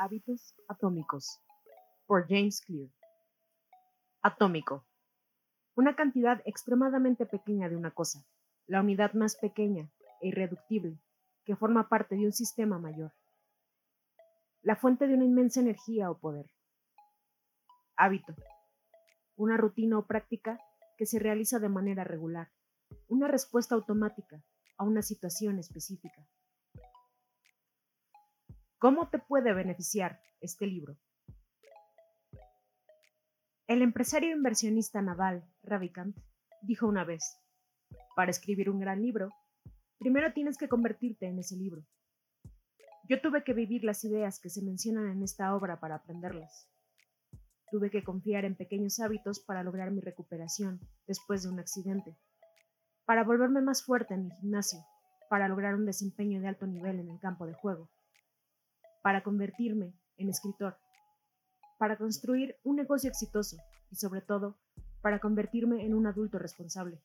Hábitos atómicos por James Clear. Atómico. Una cantidad extremadamente pequeña de una cosa, la unidad más pequeña e irreductible que forma parte de un sistema mayor. La fuente de una inmensa energía o poder. Hábito. Una rutina o práctica que se realiza de manera regular. Una respuesta automática a una situación específica. ¿Cómo te puede beneficiar este libro? El empresario inversionista naval Ravikant dijo una vez, para escribir un gran libro, primero tienes que convertirte en ese libro. Yo tuve que vivir las ideas que se mencionan en esta obra para aprenderlas. Tuve que confiar en pequeños hábitos para lograr mi recuperación después de un accidente, para volverme más fuerte en mi gimnasio, para lograr un desempeño de alto nivel en el campo de juego para convertirme en escritor, para construir un negocio exitoso y sobre todo para convertirme en un adulto responsable.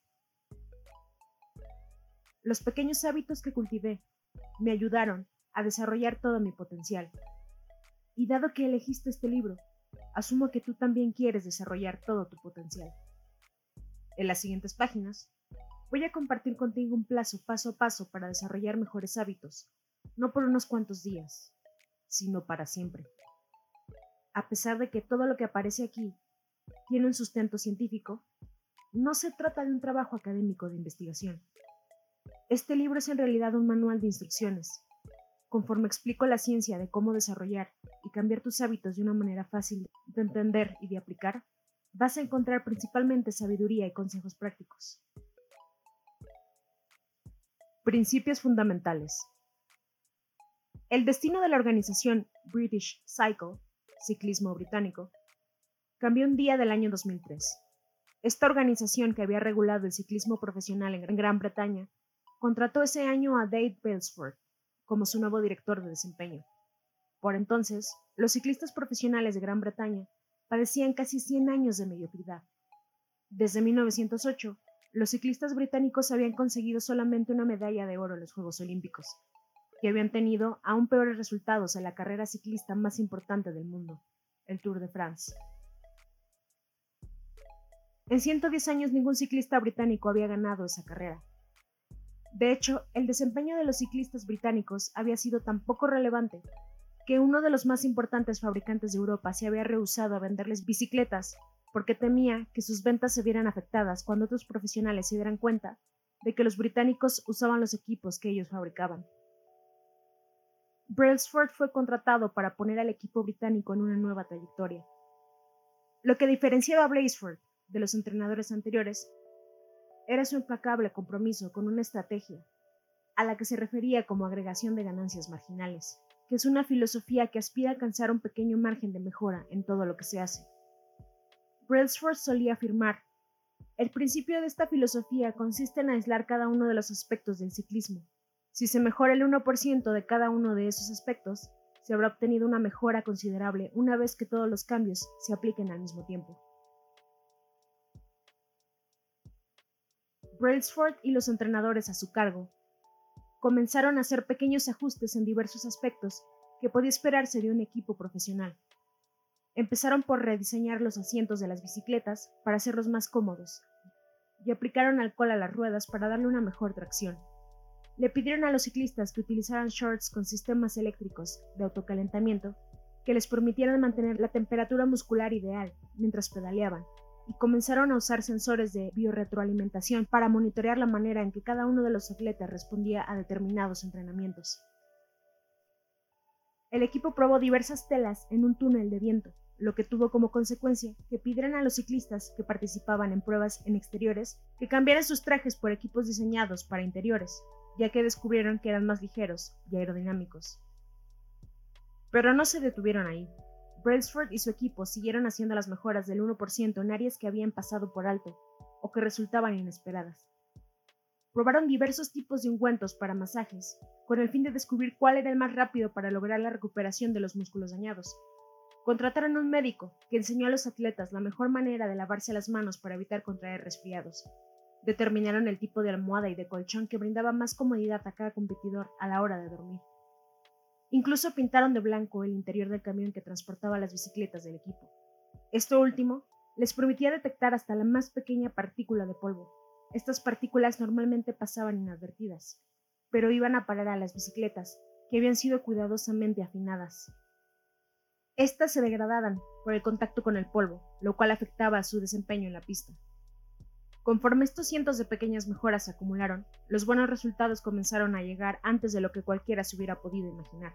Los pequeños hábitos que cultivé me ayudaron a desarrollar todo mi potencial. Y dado que elegiste este libro, asumo que tú también quieres desarrollar todo tu potencial. En las siguientes páginas voy a compartir contigo un plazo paso a paso para desarrollar mejores hábitos, no por unos cuantos días, sino para siempre. A pesar de que todo lo que aparece aquí tiene un sustento científico, no se trata de un trabajo académico de investigación. Este libro es en realidad un manual de instrucciones. Conforme explico la ciencia de cómo desarrollar y cambiar tus hábitos de una manera fácil de entender y de aplicar, vas a encontrar principalmente sabiduría y consejos prácticos. Principios fundamentales. El destino de la organización British Cycle, ciclismo británico, cambió un día del año 2003. Esta organización que había regulado el ciclismo profesional en Gran Bretaña contrató ese año a Dave Belsford como su nuevo director de desempeño. Por entonces, los ciclistas profesionales de Gran Bretaña padecían casi 100 años de mediocridad. Desde 1908, los ciclistas británicos habían conseguido solamente una medalla de oro en los Juegos Olímpicos, que habían tenido aún peores resultados en la carrera ciclista más importante del mundo, el Tour de France. En 110 años ningún ciclista británico había ganado esa carrera. De hecho, el desempeño de los ciclistas británicos había sido tan poco relevante que uno de los más importantes fabricantes de Europa se había rehusado a venderles bicicletas porque temía que sus ventas se vieran afectadas cuando otros profesionales se dieran cuenta de que los británicos usaban los equipos que ellos fabricaban. Brailsford fue contratado para poner al equipo británico en una nueva trayectoria. Lo que diferenciaba a Brailsford de los entrenadores anteriores era su implacable compromiso con una estrategia, a la que se refería como agregación de ganancias marginales, que es una filosofía que aspira a alcanzar un pequeño margen de mejora en todo lo que se hace. Brailsford solía afirmar, el principio de esta filosofía consiste en aislar cada uno de los aspectos del ciclismo, si se mejora el 1% de cada uno de esos aspectos, se habrá obtenido una mejora considerable una vez que todos los cambios se apliquen al mismo tiempo. Brailsford y los entrenadores a su cargo comenzaron a hacer pequeños ajustes en diversos aspectos que podía esperarse de un equipo profesional. Empezaron por rediseñar los asientos de las bicicletas para hacerlos más cómodos y aplicaron alcohol a las ruedas para darle una mejor tracción. Le pidieron a los ciclistas que utilizaran shorts con sistemas eléctricos de autocalentamiento que les permitieran mantener la temperatura muscular ideal mientras pedaleaban, y comenzaron a usar sensores de biorretroalimentación para monitorear la manera en que cada uno de los atletas respondía a determinados entrenamientos. El equipo probó diversas telas en un túnel de viento, lo que tuvo como consecuencia que pidieran a los ciclistas que participaban en pruebas en exteriores que cambiaran sus trajes por equipos diseñados para interiores, ya que descubrieron que eran más ligeros y aerodinámicos. Pero no se detuvieron ahí. Brailsford y su equipo siguieron haciendo las mejoras del 1% en áreas que habían pasado por alto o que resultaban inesperadas. Probaron diversos tipos de ungüentos para masajes, con el fin de descubrir cuál era el más rápido para lograr la recuperación de los músculos dañados. Contrataron a un médico que enseñó a los atletas la mejor manera de lavarse las manos para evitar contraer resfriados, Determinaron el tipo de almohada y de colchón que brindaba más comodidad a cada competidor a la hora de dormir. Incluso pintaron de blanco el interior del camión que transportaba las bicicletas del equipo. Esto último les permitía detectar hasta la más pequeña partícula de polvo. Estas partículas normalmente pasaban inadvertidas, pero iban a parar a las bicicletas, que habían sido cuidadosamente afinadas. Estas se degradaban por el contacto con el polvo, lo cual afectaba su desempeño en la pista. Conforme estos cientos de pequeñas mejoras se acumularon, los buenos resultados comenzaron a llegar antes de lo que cualquiera se hubiera podido imaginar.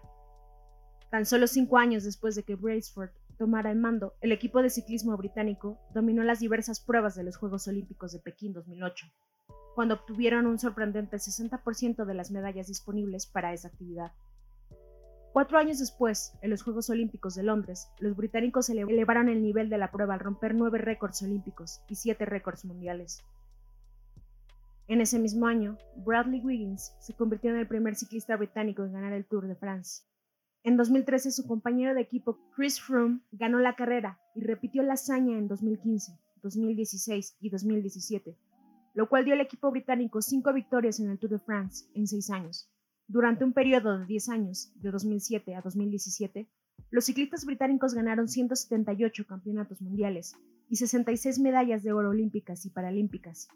Tan solo cinco años después de que Braceford tomara el mando, el equipo de ciclismo británico dominó las diversas pruebas de los Juegos Olímpicos de Pekín 2008, cuando obtuvieron un sorprendente 60% de las medallas disponibles para esa actividad. Cuatro años después, en los Juegos Olímpicos de Londres, los británicos elevaron el nivel de la prueba al romper nueve récords olímpicos y siete récords mundiales. En ese mismo año, Bradley Wiggins se convirtió en el primer ciclista británico en ganar el Tour de France. En 2013, su compañero de equipo Chris Froome ganó la carrera y repitió la hazaña en 2015, 2016 y 2017, lo cual dio al equipo británico cinco victorias en el Tour de France en seis años. Durante un periodo de 10 años, de 2007 a 2017, los ciclistas británicos ganaron 178 campeonatos mundiales y 66 medallas de oro olímpicas y paralímpicas.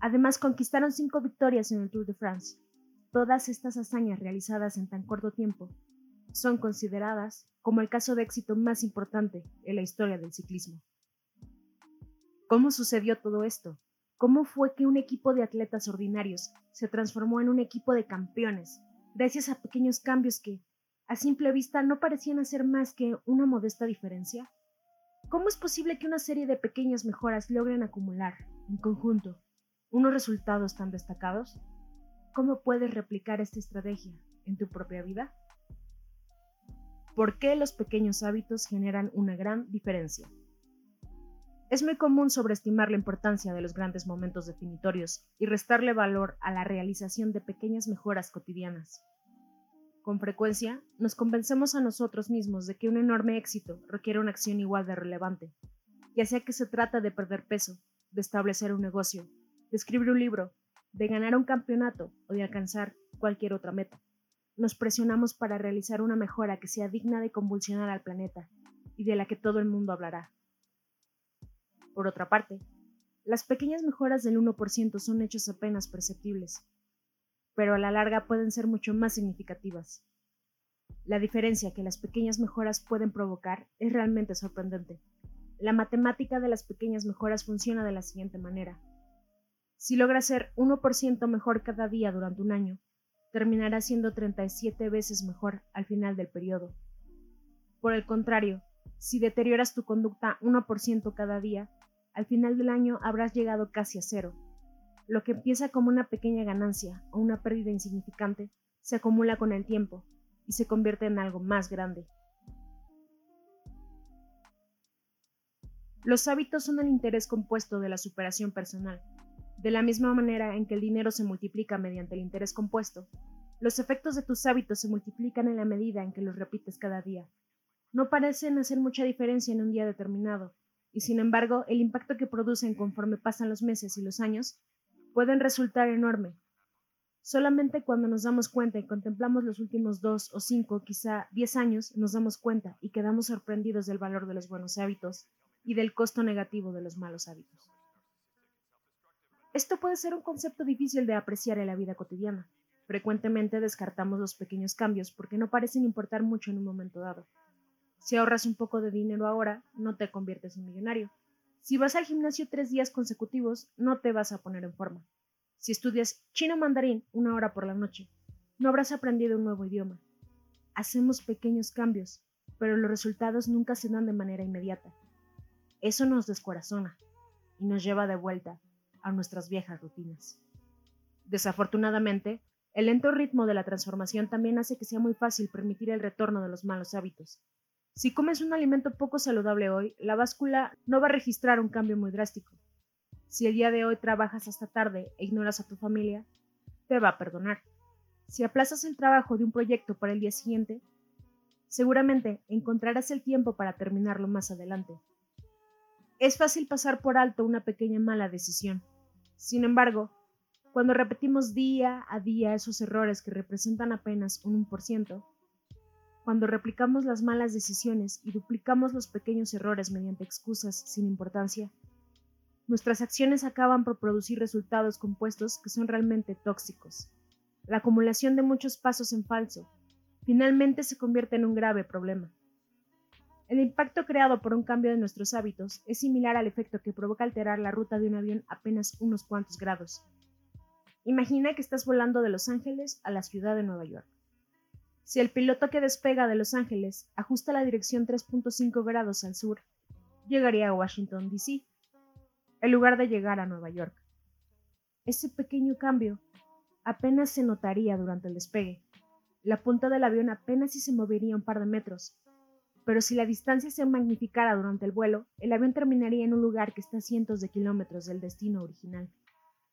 Además, conquistaron cinco victorias en el Tour de France. Todas estas hazañas realizadas en tan corto tiempo son consideradas como el caso de éxito más importante en la historia del ciclismo. ¿Cómo sucedió todo esto? ¿Cómo fue que un equipo de atletas ordinarios se transformó en un equipo de campeones, gracias a pequeños cambios que, a simple vista, no parecían hacer más que una modesta diferencia? ¿Cómo es posible que una serie de pequeñas mejoras logren acumular, en conjunto, unos resultados tan destacados? ¿Cómo puedes replicar esta estrategia en tu propia vida? ¿Por qué los pequeños hábitos generan una gran diferencia? Es muy común sobreestimar la importancia de los grandes momentos definitorios y restarle valor a la realización de pequeñas mejoras cotidianas. Con frecuencia, nos convencemos a nosotros mismos de que un enorme éxito requiere una acción igual de relevante, ya sea que se trata de perder peso, de establecer un negocio, de escribir un libro, de ganar un campeonato o de alcanzar cualquier otra meta. Nos presionamos para realizar una mejora que sea digna de convulsionar al planeta y de la que todo el mundo hablará. Por otra parte, las pequeñas mejoras del 1% son hechos apenas perceptibles, pero a la larga pueden ser mucho más significativas. La diferencia que las pequeñas mejoras pueden provocar es realmente sorprendente. La matemática de las pequeñas mejoras funciona de la siguiente manera. Si logras ser 1% mejor cada día durante un año, terminará siendo 37 veces mejor al final del periodo. Por el contrario, si deterioras tu conducta 1% cada día, al final del año habrás llegado casi a cero. Lo que empieza como una pequeña ganancia o una pérdida insignificante se acumula con el tiempo y se convierte en algo más grande. Los hábitos son el interés compuesto de la superación personal. De la misma manera en que el dinero se multiplica mediante el interés compuesto, los efectos de tus hábitos se multiplican en la medida en que los repites cada día. No parecen hacer mucha diferencia en un día determinado, y sin embargo el impacto que producen conforme pasan los meses y los años pueden resultar enorme. Solamente cuando nos damos cuenta y contemplamos los últimos dos o cinco, quizá diez años, nos damos cuenta y quedamos sorprendidos del valor de los buenos hábitos y del costo negativo de los malos hábitos. Esto puede ser un concepto difícil de apreciar en la vida cotidiana. Frecuentemente descartamos los pequeños cambios porque no parecen importar mucho en un momento dado. Si ahorras un poco de dinero ahora, no te conviertes en millonario. Si vas al gimnasio tres días consecutivos, no te vas a poner en forma. Si estudias chino mandarín una hora por la noche, no habrás aprendido un nuevo idioma. Hacemos pequeños cambios, pero los resultados nunca se dan de manera inmediata. Eso nos descorazona y nos lleva de vuelta a nuestras viejas rutinas. Desafortunadamente, el lento ritmo de la transformación también hace que sea muy fácil permitir el retorno de los malos hábitos si comes un alimento poco saludable hoy, la báscula no va a registrar un cambio muy drástico. Si el día de hoy trabajas hasta tarde e ignoras a tu familia, te va a perdonar. Si aplazas el trabajo de un proyecto para el día siguiente, seguramente encontrarás el tiempo para terminarlo más adelante. Es fácil pasar por alto una pequeña mala decisión. Sin embargo, cuando repetimos día a día esos errores que representan apenas un 1%, cuando replicamos las malas decisiones y duplicamos los pequeños errores mediante excusas sin importancia, nuestras acciones acaban por producir resultados compuestos que son realmente tóxicos. La acumulación de muchos pasos en falso finalmente se convierte en un grave problema. El impacto creado por un cambio de nuestros hábitos es similar al efecto que provoca alterar la ruta de un avión apenas unos cuantos grados. Imagina que estás volando de Los Ángeles a la ciudad de Nueva York. Si el piloto que despega de Los Ángeles ajusta la dirección 3.5 grados al sur, llegaría a Washington, D.C., en lugar de llegar a Nueva York. Ese pequeño cambio apenas se notaría durante el despegue. La punta del avión apenas si se movería un par de metros, pero si la distancia se magnificara durante el vuelo, el avión terminaría en un lugar que está a cientos de kilómetros del destino original.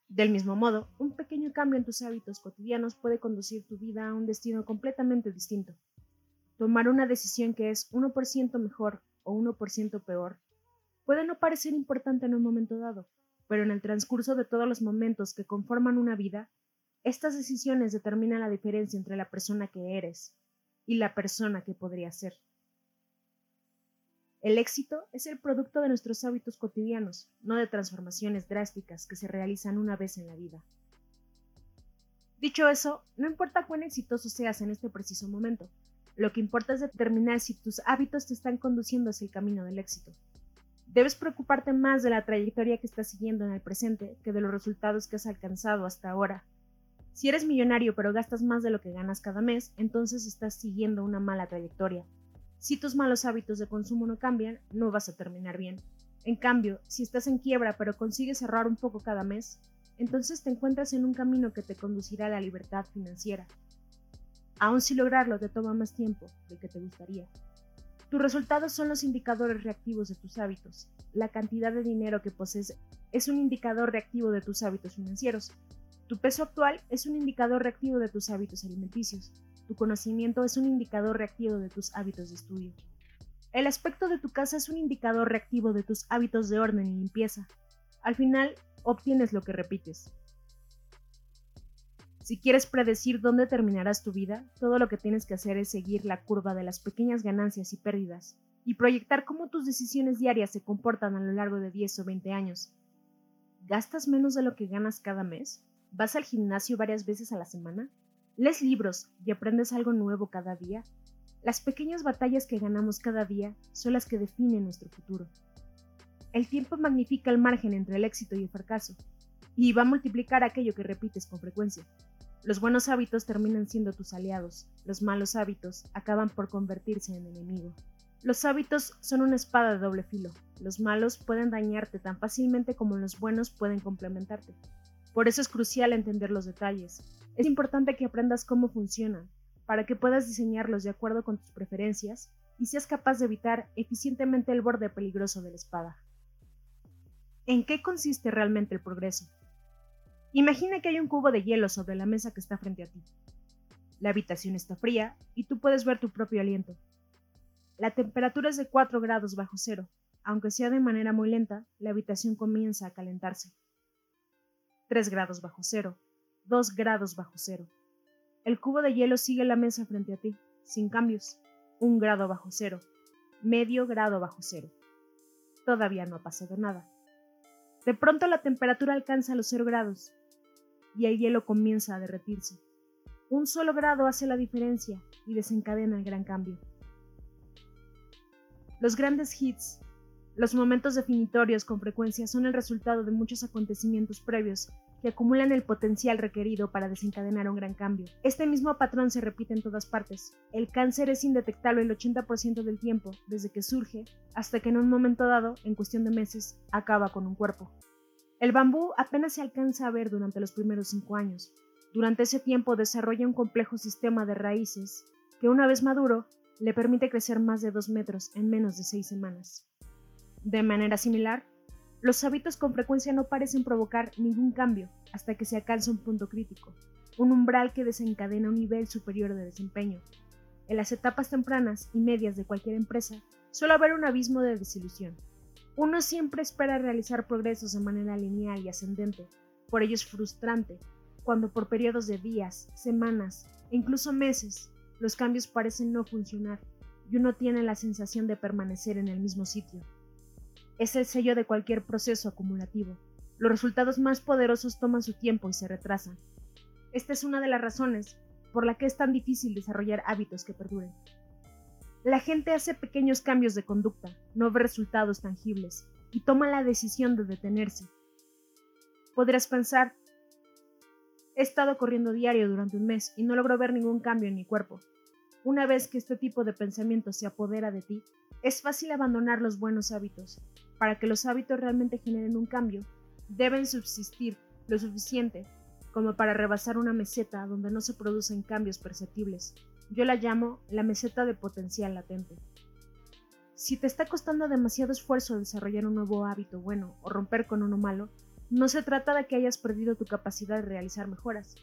Del mismo modo, un pequeño cambio en tus hábitos cotidianos puede conducir tu vida a un destino completamente distinto. Tomar una decisión que es 1% mejor o 1% peor puede no parecer importante en un momento dado, pero en el transcurso de todos los momentos que conforman una vida, estas decisiones determinan la diferencia entre la persona que eres y la persona que podría ser. El éxito es el producto de nuestros hábitos cotidianos, no de transformaciones drásticas que se realizan una vez en la vida. Dicho eso, no importa cuán exitoso seas en este preciso momento, lo que importa es determinar si tus hábitos te están conduciendo hacia el camino del éxito. Debes preocuparte más de la trayectoria que estás siguiendo en el presente que de los resultados que has alcanzado hasta ahora. Si eres millonario pero gastas más de lo que ganas cada mes, entonces estás siguiendo una mala trayectoria si tus malos hábitos de consumo no cambian, no vas a terminar bien. En cambio, si estás en quiebra pero consigues ahorrar un poco cada mes, entonces te encuentras en un camino que te conducirá a la libertad financiera. Aun si lograrlo te toma más tiempo del que te gustaría. Tus resultados son los indicadores reactivos de tus hábitos. La cantidad de dinero que posees es un indicador reactivo de tus hábitos financieros. Tu peso actual es un indicador reactivo de tus hábitos alimenticios. Tu conocimiento es un indicador reactivo de tus hábitos de estudio. El aspecto de tu casa es un indicador reactivo de tus hábitos de orden y limpieza. Al final, obtienes lo que repites. Si quieres predecir dónde terminarás tu vida, todo lo que tienes que hacer es seguir la curva de las pequeñas ganancias y pérdidas y proyectar cómo tus decisiones diarias se comportan a lo largo de 10 o 20 años. ¿Gastas menos de lo que ganas cada mes? ¿Vas al gimnasio varias veces a la semana? ¿Lees libros y aprendes algo nuevo cada día? Las pequeñas batallas que ganamos cada día son las que definen nuestro futuro. El tiempo magnifica el margen entre el éxito y el fracaso, y va a multiplicar aquello que repites con frecuencia. Los buenos hábitos terminan siendo tus aliados, los malos hábitos acaban por convertirse en enemigo. Los hábitos son una espada de doble filo, los malos pueden dañarte tan fácilmente como los buenos pueden complementarte. Por eso es crucial entender los detalles, es importante que aprendas cómo funcionan, para que puedas diseñarlos de acuerdo con tus preferencias y seas capaz de evitar eficientemente el borde peligroso de la espada. ¿En qué consiste realmente el progreso? Imagina que hay un cubo de hielo sobre la mesa que está frente a ti. La habitación está fría y tú puedes ver tu propio aliento. La temperatura es de 4 grados bajo cero. Aunque sea de manera muy lenta, la habitación comienza a calentarse. 3 grados bajo cero, 2 grados bajo cero. El cubo de hielo sigue la mesa frente a ti, sin cambios. Un grado bajo cero. Medio grado bajo cero. Todavía no ha pasado nada. De pronto la temperatura alcanza los cero grados y el hielo comienza a derretirse. Un solo grado hace la diferencia y desencadena el gran cambio. Los grandes hits, los momentos definitorios con frecuencia son el resultado de muchos acontecimientos previos que acumulan el potencial requerido para desencadenar un gran cambio. Este mismo patrón se repite en todas partes. El cáncer es indetectable el 80% del tiempo, desde que surge hasta que en un momento dado, en cuestión de meses, acaba con un cuerpo. El bambú apenas se alcanza a ver durante los primeros cinco años. Durante ese tiempo desarrolla un complejo sistema de raíces que una vez maduro le permite crecer más de dos metros en menos de seis semanas. De manera similar, los hábitos con frecuencia no parecen provocar ningún cambio hasta que se alcanza un punto crítico, un umbral que desencadena un nivel superior de desempeño. En las etapas tempranas y medias de cualquier empresa suele haber un abismo de desilusión. Uno siempre espera realizar progresos de manera lineal y ascendente, por ello es frustrante cuando por periodos de días, semanas e incluso meses los cambios parecen no funcionar y uno tiene la sensación de permanecer en el mismo sitio. Es el sello de cualquier proceso acumulativo. Los resultados más poderosos toman su tiempo y se retrasan. Esta es una de las razones por la que es tan difícil desarrollar hábitos que perduren. La gente hace pequeños cambios de conducta, no ve resultados tangibles y toma la decisión de detenerse. Podrías pensar, he estado corriendo diario durante un mes y no logro ver ningún cambio en mi cuerpo. Una vez que este tipo de pensamiento se apodera de ti, es fácil abandonar los buenos hábitos. Para que los hábitos realmente generen un cambio, deben subsistir lo suficiente como para rebasar una meseta donde no se producen cambios perceptibles. Yo la llamo la meseta de potencial latente. Si te está costando demasiado esfuerzo desarrollar un nuevo hábito bueno o romper con uno malo, no se trata de que hayas perdido tu capacidad de realizar mejoras.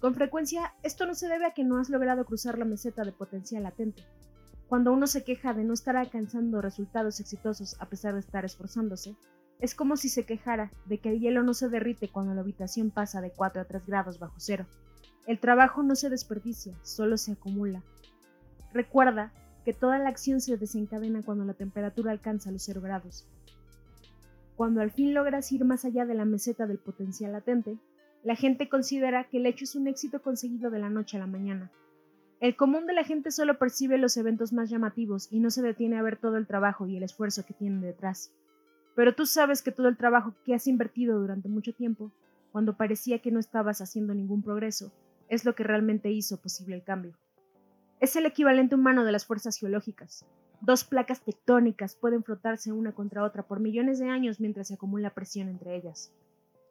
Con frecuencia, esto no se debe a que no has logrado cruzar la meseta de potencial latente. Cuando uno se queja de no estar alcanzando resultados exitosos a pesar de estar esforzándose, es como si se quejara de que el hielo no se derrite cuando la habitación pasa de 4 a 3 grados bajo cero. El trabajo no se desperdicia, solo se acumula. Recuerda que toda la acción se desencadena cuando la temperatura alcanza los 0 grados. Cuando al fin logras ir más allá de la meseta del potencial latente, la gente considera que el hecho es un éxito conseguido de la noche a la mañana. El común de la gente solo percibe los eventos más llamativos y no se detiene a ver todo el trabajo y el esfuerzo que tienen detrás. Pero tú sabes que todo el trabajo que has invertido durante mucho tiempo, cuando parecía que no estabas haciendo ningún progreso, es lo que realmente hizo posible el cambio. Es el equivalente humano de las fuerzas geológicas. Dos placas tectónicas pueden frotarse una contra otra por millones de años mientras se acumula presión entre ellas.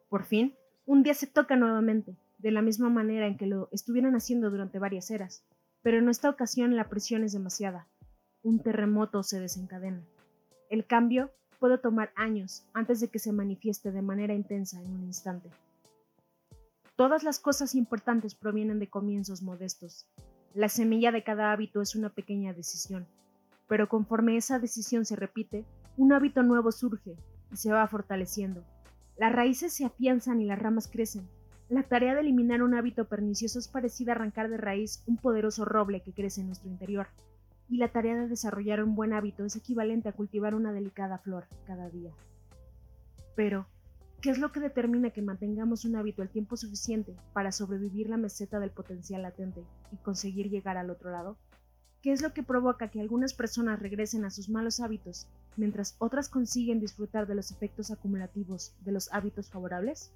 Por fin, un día se toca nuevamente, de la misma manera en que lo estuvieron haciendo durante varias eras, pero en esta ocasión la presión es demasiada. Un terremoto se desencadena. El cambio puede tomar años antes de que se manifieste de manera intensa en un instante. Todas las cosas importantes provienen de comienzos modestos. La semilla de cada hábito es una pequeña decisión, pero conforme esa decisión se repite, un hábito nuevo surge y se va fortaleciendo. Las raíces se afianzan y las ramas crecen. La tarea de eliminar un hábito pernicioso es parecida a arrancar de raíz un poderoso roble que crece en nuestro interior y la tarea de desarrollar un buen hábito es equivalente a cultivar una delicada flor cada día. Pero, ¿qué es lo que determina que mantengamos un hábito el tiempo suficiente para sobrevivir la meseta del potencial latente y conseguir llegar al otro lado? ¿Qué es lo que provoca que algunas personas regresen a sus malos hábitos mientras otras consiguen disfrutar de los efectos acumulativos de los hábitos favorables?